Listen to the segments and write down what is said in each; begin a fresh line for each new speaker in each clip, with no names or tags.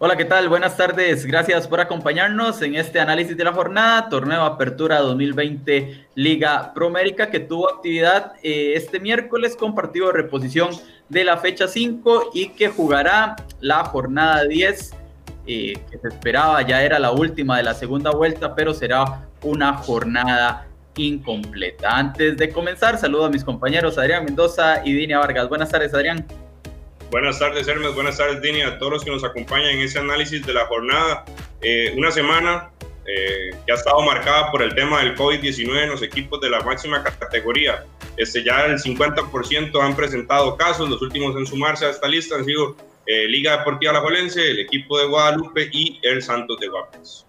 Hola, ¿qué tal? Buenas tardes. Gracias por acompañarnos en este análisis de la jornada, Torneo Apertura 2020 Liga Promérica, que tuvo actividad eh, este miércoles con partido de reposición de la fecha 5 y que jugará la jornada 10, eh, que se esperaba, ya era la última de la segunda vuelta, pero será una jornada incompleta. Antes de comenzar, saludo a mis compañeros Adrián Mendoza y Dinia Vargas. Buenas tardes, Adrián.
Buenas tardes, Hermes. Buenas tardes, Dini, a todos los que nos acompañan en ese análisis de la jornada. Eh, una semana eh, que ha estado marcada por el tema del COVID-19 en los equipos de la máxima categoría. Este, ya el 50% han presentado casos, los últimos en sumarse a esta lista han sido eh, Liga Deportiva La Jolense, el equipo de Guadalupe y el Santos de Guapes.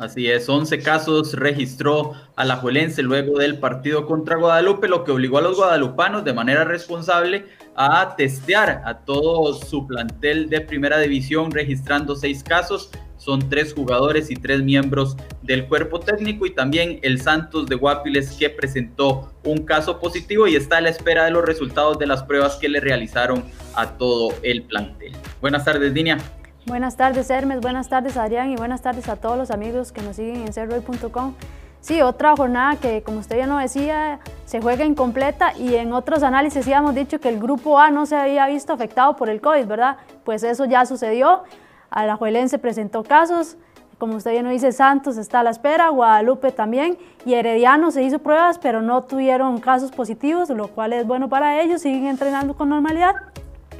Así es, 11 casos registró a la Juelense luego del partido contra Guadalupe, lo que obligó a los guadalupanos de manera responsable a testear a todo su plantel de primera división, registrando seis casos. Son tres jugadores y tres miembros del cuerpo técnico y también el Santos de Guapiles que presentó un caso positivo y está a la espera de los resultados de las pruebas que le realizaron a todo el plantel. Buenas tardes, Dinia.
Buenas tardes, Hermes. Buenas tardes, Adrián. Y buenas tardes a todos los amigos que nos siguen en cerroy.com. Sí, otra jornada que, como usted ya no decía, se juega incompleta y en otros análisis ya hemos dicho que el grupo A no se había visto afectado por el COVID, ¿verdad? Pues eso ya sucedió. A la Juelense presentó casos, como usted ya no dice, Santos está a la espera, Guadalupe también, y Herediano se hizo pruebas, pero no tuvieron casos positivos, lo cual es bueno para ellos, siguen entrenando con normalidad.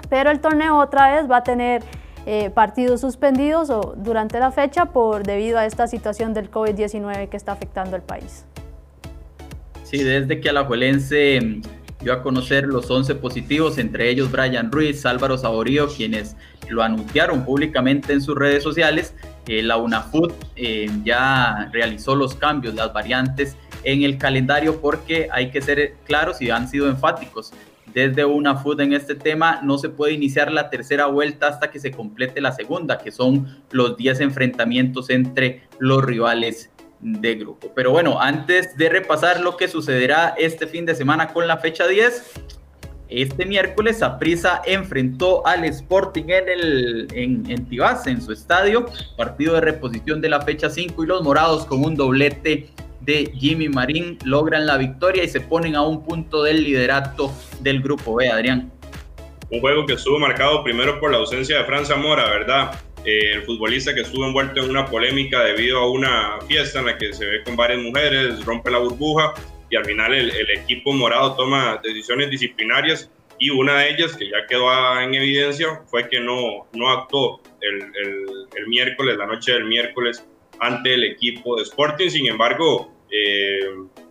Pero el torneo otra vez va a tener eh, partidos suspendidos o durante la fecha por debido a esta situación del COVID-19 que está afectando al país.
Sí, desde que Alajuelense mm, dio a conocer los 11 positivos, entre ellos Brian Ruiz, Álvaro Saborío, quienes lo anunciaron públicamente en sus redes sociales, eh, la UNAFUT eh, ya realizó los cambios, las variantes en el calendario porque hay que ser claros y han sido enfáticos desde una food en este tema, no se puede iniciar la tercera vuelta hasta que se complete la segunda, que son los 10 enfrentamientos entre los rivales de grupo. Pero bueno, antes de repasar lo que sucederá este fin de semana con la fecha 10, este miércoles Aprisa enfrentó al Sporting en, el, en, en en su estadio, partido de reposición de la fecha 5 y los morados con un doblete de Jimmy Marín logran la victoria y se ponen a un punto del liderato del grupo B, Adrián.
Un juego que estuvo marcado primero por la ausencia de Fran Zamora, ¿verdad? Eh, el futbolista que estuvo envuelto en una polémica debido a una fiesta en la que se ve con varias mujeres, rompe la burbuja y al final el, equipo morado toma decisiones disciplinarias y una de ellas, que ya quedó en evidencia, fue que no, no actuó el, el miércoles, la noche del miércoles, ante el equipo de Sporting. Sin embargo, eh,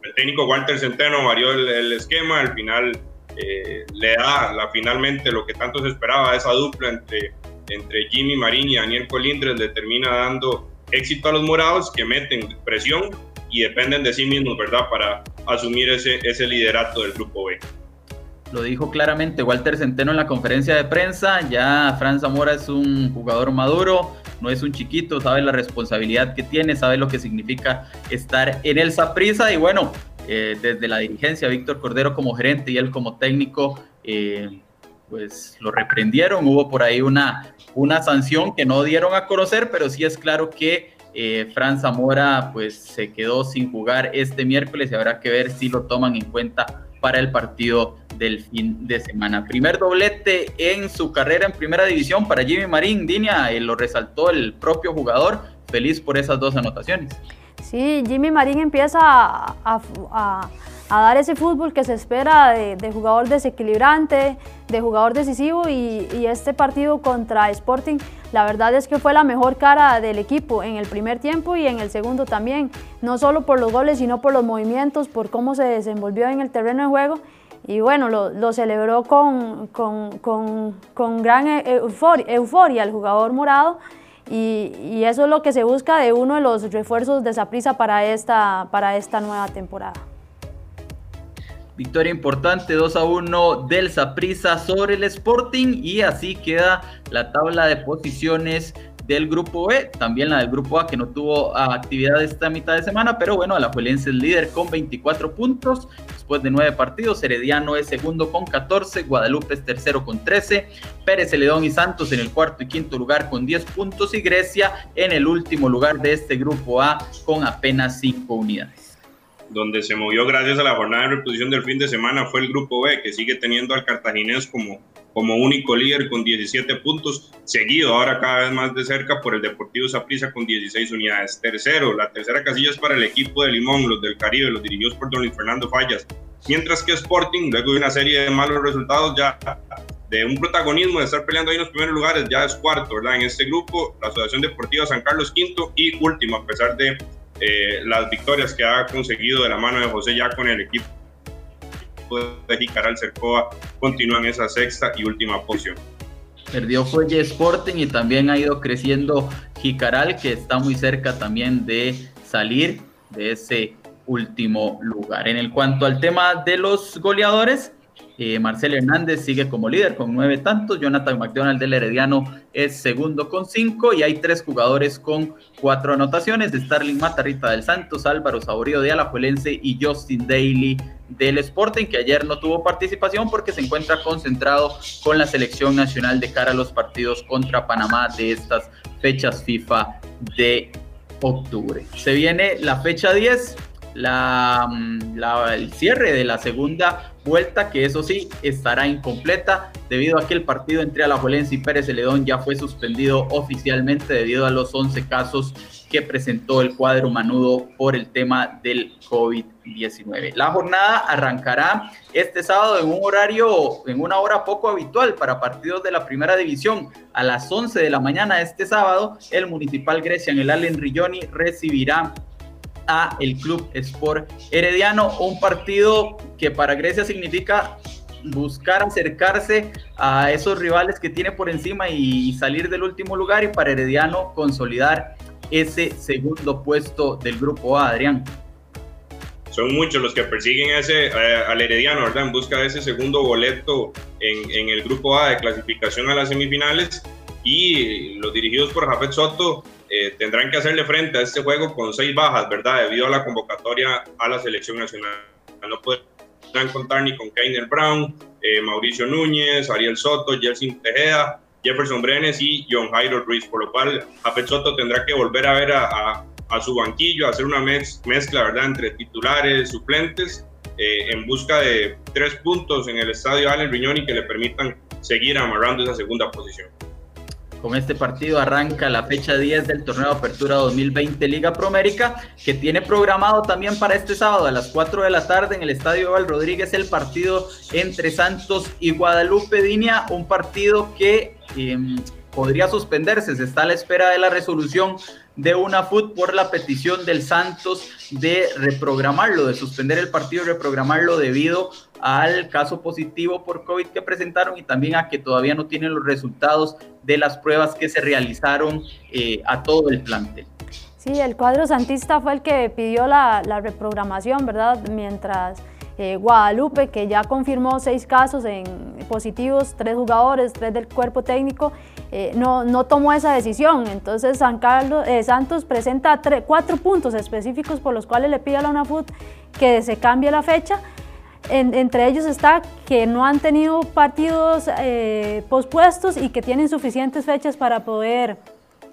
el técnico Walter Centeno varió el, esquema, al final eh, le da la, finalmente lo que tanto se esperaba, esa dupla entre, entre Jimmy Marín y Daniel Colindres le termina dando éxito a los morados que meten presión y dependen de sí mismos, ¿verdad?, para asumir ese, ese liderato del grupo B.
Lo dijo claramente Walter Centeno en la conferencia de prensa, ya Fran Zamora es un jugador maduro, no es un chiquito, sabe la responsabilidad que tiene, sabe lo que significa estar en el Saprisa y bueno, eh, desde la dirigencia, Víctor Cordero como gerente y él como técnico, eh, pues lo reprendieron, hubo por ahí una, una sanción que no dieron a conocer, pero sí es claro que eh, Fran Zamora pues se quedó sin jugar este miércoles y habrá que ver si lo toman en cuenta para el partido del fin de semana. Primer doblete en su carrera en primera división para Jimmy Marín. Dinia, eh, lo resaltó el propio jugador. Feliz por esas dos anotaciones.
Sí, Jimmy Marín empieza a, dar ese fútbol que se espera de, jugador desequilibrante, de jugador decisivo y, y, este partido contra Sporting, la verdad es que fue la mejor cara del equipo en el primer tiempo y en el segundo también, no solo por los goles, sino por los movimientos, por cómo se desenvolvió en el terreno de juego y bueno, lo, celebró con, con, gran e, euforia, el jugador morado. Y, eso es lo que se busca de uno de los refuerzos de Saprisa para esta, para esta nueva temporada.
Victoria importante 2 a 1 del Saprisa sobre el Sporting. Y así queda la tabla de posiciones del grupo B, también la del grupo A que no tuvo actividad esta mitad de semana, pero bueno, Alajuelense es líder con 24 puntos, después de nueve partidos. Herediano es segundo con 14, Guadalupe es tercero con 13, Pérez Celedón y Santos en el cuarto y quinto lugar con 10 puntos y Grecia en el último lugar de este grupo A con apenas 5 unidades
donde se movió gracias a la jornada de reposición del fin de semana fue el grupo B, que sigue teniendo al cartaginés como como único líder con 17 puntos, seguido ahora cada vez más de cerca por el Deportivo Saprissa con 16 unidades. Tercero, la tercera casilla es para el equipo de Limón, los del Caribe, los dirigidos por Don Luis Fernando Fallas. Mientras que Sporting, luego de una serie de malos resultados, ya de un protagonismo de estar peleando ahí en los primeros lugares, ya es cuarto, ¿verdad? En este grupo, la Asociación Deportiva San Carlos quinto y último, a pesar de eh, las victorias que ha conseguido de la mano de José ya con el equipo de Jicaral Cercoa continúa en esa sexta y última posición.
Perdió Fuelle Sporting y también ha ido creciendo Jicaral, que está muy cerca también de salir de ese último lugar. En el cuanto al tema de los goleadores, eh, Marcel Hernández sigue como líder con nueve tantos. Jonathan McDonald del Herediano es segundo con cinco. Y hay tres jugadores con cuatro anotaciones: Starling Matarrita del Santos, Álvaro Saborío de Alajuelense y Justin Daly del Sporting, que ayer no tuvo participación porque se encuentra concentrado con la selección nacional de cara a los partidos contra Panamá de estas fechas FIFA de octubre. Se viene la fecha 10, la, la, el cierre de la segunda vuelta, que eso sí estará incompleta debido a que el partido entre Alajuelense y Pérez Celedón ya fue suspendido oficialmente debido a los 11 casos que presentó el cuadro manudo por el tema del COVID-19. La jornada arrancará este sábado en un horario, en una hora poco habitual para partidos de la primera división. A las 11 de la mañana este sábado, el Municipal Grecia en el Allen Rilloni recibirá a el Club Sport Herediano, un partido que para Grecia significa buscar acercarse a esos rivales que tiene por encima y salir del último lugar y para Herediano consolidar ese segundo puesto del grupo A, Adrián.
Son muchos los que persiguen ese, al Herediano, ¿verdad? En busca de ese segundo boleto en, en, el grupo A de clasificación a las semifinales. Y los dirigidos por Jafet Soto eh, tendrán que hacerle frente a este juego con seis bajas, ¿verdad? Debido a la convocatoria a la selección nacional. No podrán contar ni con Keiner Brown, eh, Mauricio Núñez, Ariel Soto, Jelsin Tejeda, Jefferson Brenes y John Jairo Ruiz, por lo cual Jafet Soto tendrá que volver a ver a, a, su banquillo, hacer una mezcla, ¿verdad?, entre titulares, suplentes, eh, en busca de tres puntos en el estadio Allen Riñoni que le permitan seguir amarrando esa segunda posición.
Con este partido arranca la fecha 10 del torneo de apertura 2020 Liga Promérica, que tiene programado también para este sábado a las 4 de la tarde en el Estadio Val Rodríguez el partido entre Santos y Guadalupe Dinia, un partido que em, podría suspenderse, se está a la espera de la resolución de una FUT por la petición del Santos de reprogramarlo, de suspender el partido y reprogramarlo debido al caso positivo por COVID que presentaron y también a que todavía no tienen los resultados de las pruebas que se realizaron eh, a todo el plantel.
Sí, el cuadro santista fue el que pidió la, la reprogramación, ¿verdad? Mientras eh, Guadalupe, que ya confirmó seis casos en positivos, tres jugadores, tres del cuerpo técnico, eh, no, no, tomó esa decisión. Entonces San Carlos, eh, Santos presenta cuatro puntos específicos por los cuales le pide a la UNAFUT que se cambie la fecha. entre ellos está que no han tenido partidos pospuestos y que tienen suficientes fechas para poder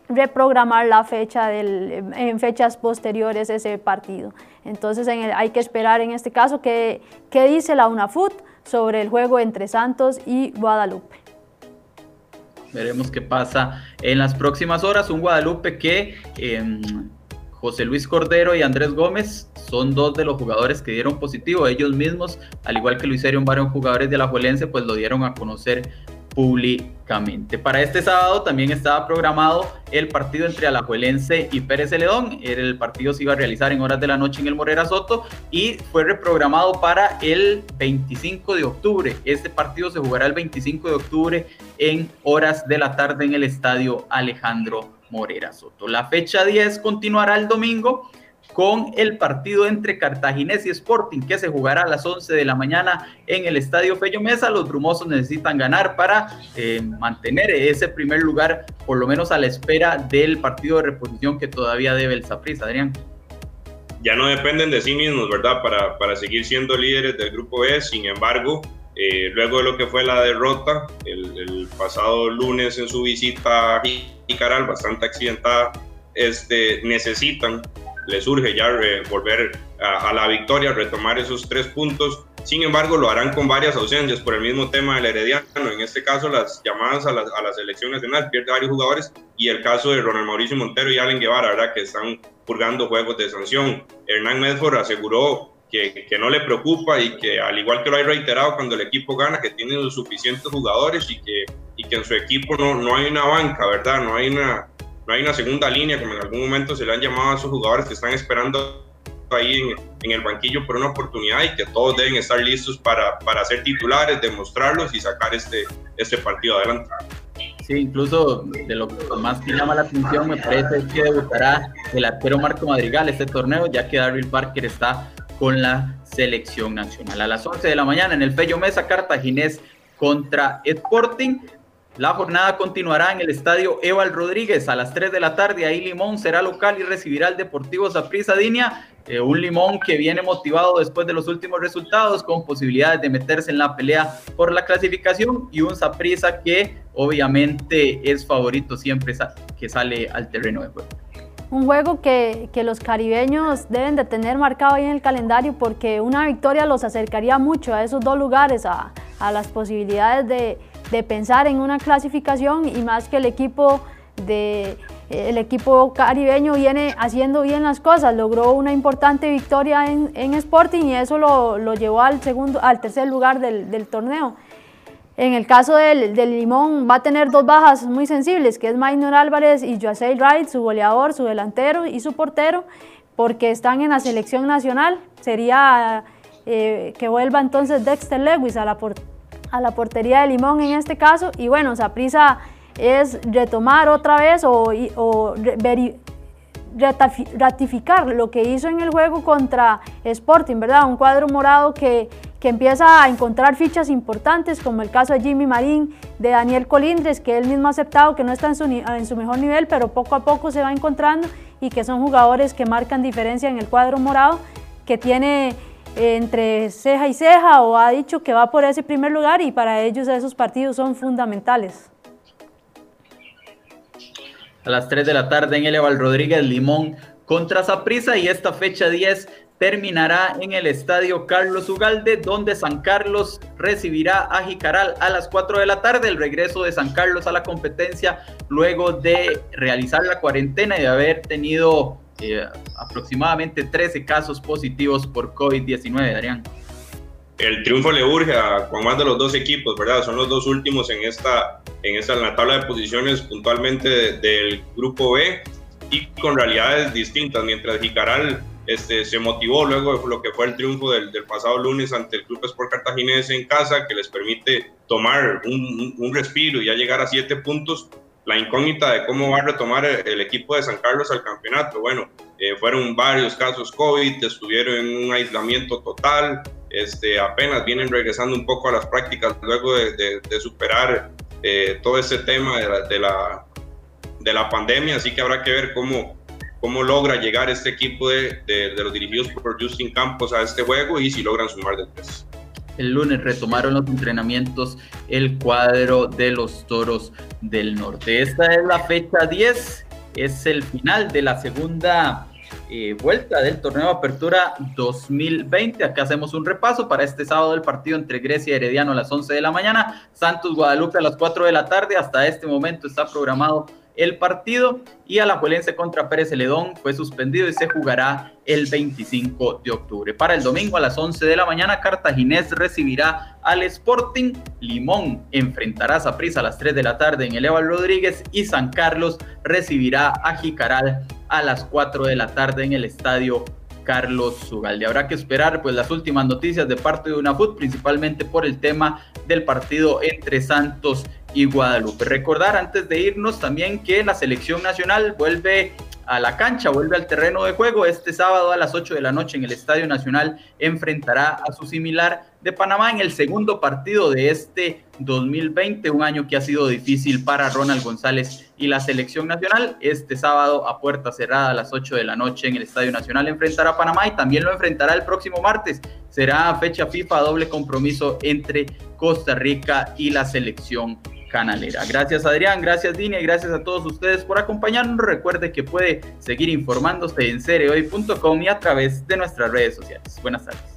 reprogramar la fecha del, en fechas posteriores ese partido. Entonces hay que esperar en este caso qué, dice la UNAFUT sobre el juego entre Santos y Guadalupe.
Veremos qué pasa en las próximas horas. Un Guadalupe que em, José Luis Cordero y Andrés Gómez son dos de los jugadores que dieron positivo. Ellos mismos, al igual que lo hicieron varios jugadores de la Juelense, pues lo dieron a conocer públicamente. Para este sábado también estaba programado el partido entre Alajuelense y Pérez Celedón. El partido se iba a realizar en horas de la noche en el Morera Soto y fue reprogramado para el 25 de octubre. Este partido se jugará el 25 de octubre en horas de la tarde en el estadio Alejandro Morera Soto. La fecha 10 continuará el domingo con el partido entre Cartaginés y Sporting que se jugará a las 11 de la mañana en el Estadio Fello Mesa. Los brumosos necesitan ganar para eh, mantener ese primer lugar, por lo menos a la espera del partido de reposición que todavía debe el Saprissa, Adrián.
ya no dependen de sí mismos, ¿verdad? Para, para seguir siendo líderes del grupo B. Sin embargo, eh, luego de lo que fue la derrota el, pasado lunes en su visita a Jicaral, bastante accidentada, este, necesitan, les urge ya eh, volver a, la victoria, retomar esos tres puntos. Sin embargo, lo harán con varias ausencias por el mismo tema del Herediano. En este caso, las llamadas a la, a la selección nacional pierde varios jugadores y el caso de Ronald Mauricio Montero y Allen Guevara, ¿verdad? que están purgando juegos de sanción. Hernán Medford aseguró que, que, no le preocupa y que al igual que lo hay reiterado cuando el equipo gana, que tiene los suficientes jugadores y que, y que en su equipo no, no hay una banca, ¿verdad? No hay una, no hay una segunda línea, como en algún momento se le han llamado a esos jugadores que están esperando ahí en, en, el banquillo por una oportunidad y que todos deben estar listos para, para ser titulares, demostrarlos y sacar este, este partido adelante.
Sí, incluso de lo que más me llama la atención me parece que debutará el arquero Marco Madrigal este torneo, ya que Darryl Parker está con la selección nacional. A las 11 de la mañana en el Fello Mesa, Cartaginés contra Sporting. La jornada continuará en el estadio Eval Rodríguez a las 3 de la tarde. Ahí Limón será local y recibirá al Deportivo Saprissa Dinia. Eh, un Limón que viene motivado después de los últimos resultados, con posibilidades de meterse en la pelea por la clasificación. Y un Saprissa que obviamente es favorito siempre que sale al terreno de juego
un juego que, que, los caribeños deben de tener marcado ahí en el calendario porque una victoria los acercaría mucho a esos dos lugares, a, a las posibilidades de, de, pensar en una clasificación y más que el equipo de el equipo caribeño viene haciendo bien las cosas, logró una importante victoria en, en Sporting y eso lo, lo, llevó al segundo, al tercer lugar del, del torneo. En el caso del, Limón va a tener dos bajas muy sensibles, que es Maynor Álvarez y Joacey Wright, su goleador, su delantero y su portero, porque están en la selección nacional. Sería eh, que vuelva entonces Dexter Lewis a la, a la portería de Limón en este caso. Y bueno, Saprisa es retomar otra vez o, ratificar lo que hizo en el juego contra Sporting, ¿verdad? Un cuadro morado que que empieza a encontrar fichas importantes, como el caso de Jimmy Marín, de Daniel Colindres, que él mismo ha aceptado que no está en su, en su mejor nivel, pero poco a poco se va encontrando y que son jugadores que marcan diferencia en el cuadro morado, que tiene entre ceja y ceja o ha dicho que va por ese primer lugar y para ellos esos partidos son fundamentales.
A las 3 de la tarde en el Eval Rodríguez Limón contra Saprisa y esta fecha 10 terminará en el estadio Carlos Ugalde, donde San Carlos recibirá a Jicaral a las 4 de la tarde. El regreso de San Carlos a la competencia luego de realizar la cuarentena y de haber tenido eh, aproximadamente 13 casos positivos por COVID-19, Adrián.
El triunfo le urge a Juan más de los dos equipos, ¿verdad? Son los dos últimos en esta, en esta en la tabla de posiciones puntualmente del grupo B y con realidades distintas. Mientras Jicaral este, se motivó luego de lo que fue el triunfo del, pasado lunes ante el Club Sport Cartaginés en casa, que les permite tomar un, respiro y ya llegar a siete puntos. La incógnita de cómo va a retomar el, equipo de San Carlos al campeonato. Bueno, eh, fueron varios casos COVID, estuvieron en un aislamiento total, este, apenas vienen regresando un poco a las prácticas luego de, superar eh, todo ese tema de la, de la, de la pandemia, así que habrá que ver cómo, cómo logra llegar este equipo de, de, los dirigidos por Justin Campos a este juego y si logran sumar de tres.
El lunes retomaron los entrenamientos el cuadro de los Toros del Norte. Esta es la fecha 10, es el final de la segunda eh, vuelta del torneo de apertura 2020. Acá hacemos un repaso para este sábado del partido entre Grecia y Herediano a las 11 de la mañana, Santos Guadalupe a las 4 de la tarde. Hasta este momento está programado el partido y Alajuelense contra Pérez Celedón fue suspendido y se jugará el 25 de octubre. Para el domingo a las 11 de la mañana, Cartaginés recibirá al Sporting, Limón enfrentará a Saprissa a las 3 de la tarde en el Eval Rodríguez y San Carlos recibirá a Jicaral a las 4 de la tarde en el estadio Carlos Zugalde. Habrá que esperar pues las últimas noticias de parte de UNAFUT, principalmente por el tema del partido entre Santos y Guadalupe. Recordar antes de irnos también que la selección nacional vuelve a la cancha, vuelve al terreno de juego. Este sábado a las 8 de la noche en el Estadio Nacional enfrentará a su similar de Panamá en el segundo partido de este 2020, un año que ha sido difícil para Ronald González y la selección nacional. Este sábado a puerta cerrada a las 8 de la noche en el Estadio Nacional enfrentará a Panamá y también lo enfrentará el próximo martes. Será fecha FIFA, doble compromiso entre Costa Rica y la selección canalera. Gracias Adrián, gracias Dini gracias a todos ustedes por acompañarnos. Recuerde que puede seguir informándose en cereoy.com y a través de nuestras redes sociales. Buenas tardes.